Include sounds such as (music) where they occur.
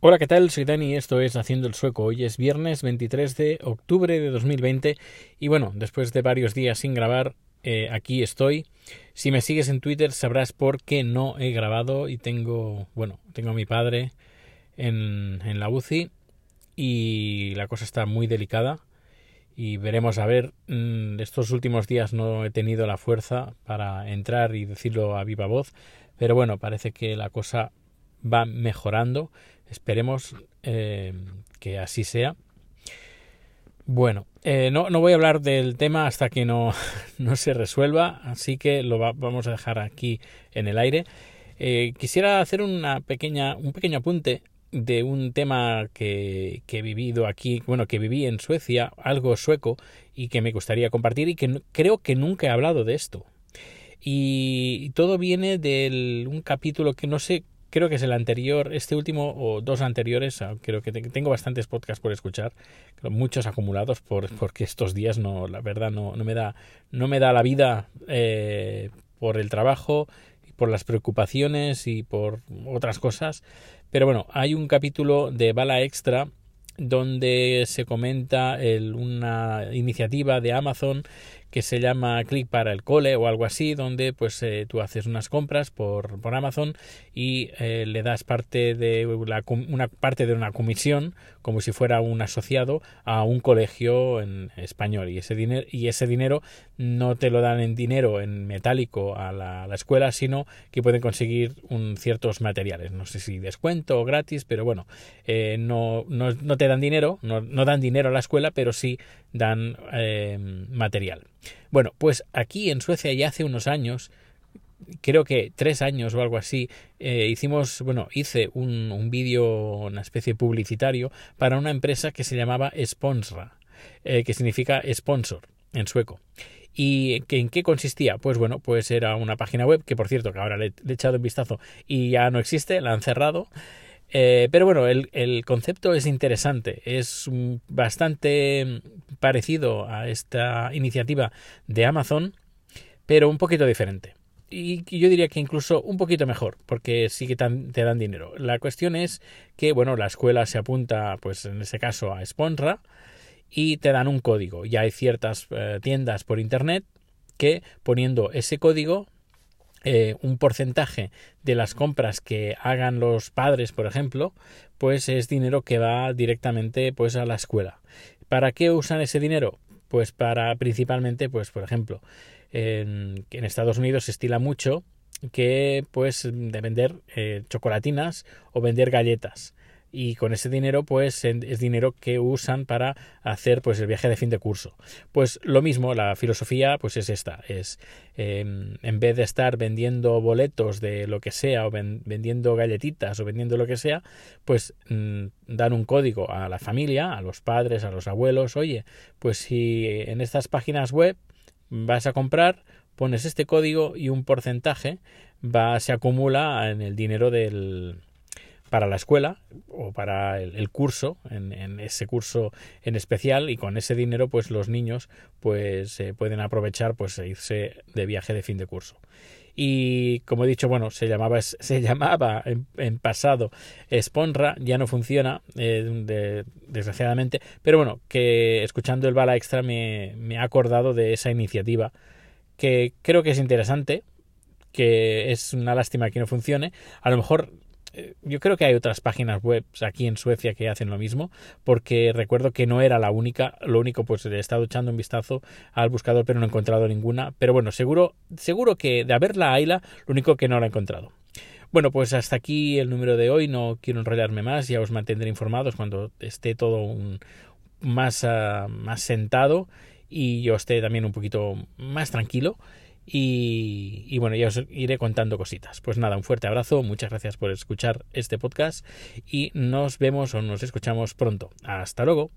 Hola, ¿qué tal? Soy Dani, esto es Haciendo el Sueco. Hoy es viernes 23 de octubre de 2020 y bueno, después de varios días sin grabar, eh, aquí estoy. Si me sigues en Twitter sabrás por qué no he grabado y tengo, bueno, tengo a mi padre en, en la UCI y la cosa está muy delicada y veremos a ver, mm, estos últimos días no he tenido la fuerza para entrar y decirlo a viva voz, pero bueno, parece que la cosa va mejorando Esperemos eh, que así sea. Bueno, eh, no, no, voy a hablar del tema hasta que no, (laughs) no se resuelva, así que lo vamos a dejar aquí en el aire. Eh, quisiera hacer una pequeña, un pequeño apunte de un tema que, que, he vivido aquí, bueno, que viví en Suecia, algo sueco, y que me gustaría compartir y que creo que nunca he hablado de esto. Y todo viene de un capítulo que no sé creo que es el anterior, este último o dos anteriores, ah, creo que tengo bastantes podcasts por escuchar, muchos acumulados por, porque estos días no, la verdad no, no me da, no me da la vida eh, por el trabajo, por las preocupaciones y por otras cosas. Pero bueno, hay un capítulo de Bala Extra donde se comenta el, una iniciativa de Amazon que se llama Click para el cole o algo así, donde pues eh, tú haces unas compras por, por Amazon y eh, le das parte de la, una parte de una comisión como si fuera un asociado a un colegio en español. Y ese dinero y ese dinero no te lo dan en dinero en metálico a la, escuela sino que pueden conseguir un, ciertos materiales. No sé si descuento o gratis pero bueno eh, no, no, no, te dan dinero no, no, dan dinero a la escuela pero sí dan material bueno, pues aquí en Suecia ya hace unos años, creo que tres años o algo así, eh, hicimos, bueno, hice un, un vídeo, una especie publicitario para una empresa que se llamaba Sponsra, eh, que significa sponsor en sueco. ¿Y en qué consistía? Pues bueno, pues era una página web que por cierto que ahora le, he echado un vistazo y ya no existe, la han cerrado. Eh, pero bueno, el, el, concepto es interesante, es bastante parecido a esta iniciativa de Amazon, pero un poquito diferente. Y yo diría que incluso un poquito mejor, porque sí que te dan dinero. La cuestión es que, bueno, la escuela se apunta, pues en ese caso, a Sponra y te dan un código. Ya hay ciertas eh, tiendas por internet que poniendo ese código eh, un porcentaje de las compras que hagan los padres, por ejemplo, pues es dinero que va directamente pues a la escuela. ¿Para qué usan ese dinero? Pues para principalmente, pues por ejemplo, en, en Estados Unidos se estila mucho que pues de vender eh, chocolatinas o vender galletas y con ese dinero pues es dinero que usan para hacer pues el viaje de fin de curso. Pues lo mismo la filosofía pues es esta es em, en vez de estar vendiendo boletos de lo que sea o vendiendo galletitas o vendiendo lo que sea pues mm, dan un código a la familia a los padres a los abuelos oye pues si en estas páginas web vas a comprar pones este código y un porcentaje va se acumula en el dinero del para la escuela o para el, curso, en, ese curso en especial, y con ese dinero, pues los niños pues pueden aprovechar pues e irse de viaje de fin de curso. Y como he dicho, bueno, se llamaba, (laughs) se llamaba en, pasado Sponra, ya no funciona, eh, desgraciadamente, pero bueno, que escuchando el bala extra me, me ha acordado de esa iniciativa que creo que es interesante, que es una lástima que no funcione. A lo mejor eh, yo creo que hay otras páginas web aquí en Suecia que hacen lo mismo, porque recuerdo que no era la única, lo único pues he estado echando un vistazo al buscador pero no he encontrado ninguna, pero bueno, seguro, seguro que de haberla hayla, lo único que no la he encontrado. Bueno, pues hasta aquí el número de hoy, no quiero enrollarme más, ya os mantendré informados cuando esté todo un, más, uh, más sentado y yo esté también un poquito más tranquilo. Y, bueno, ya os iré contando cositas. Pues nada, un fuerte abrazo, muchas gracias por escuchar este podcast y nos vemos o nos escuchamos pronto. Hasta luego.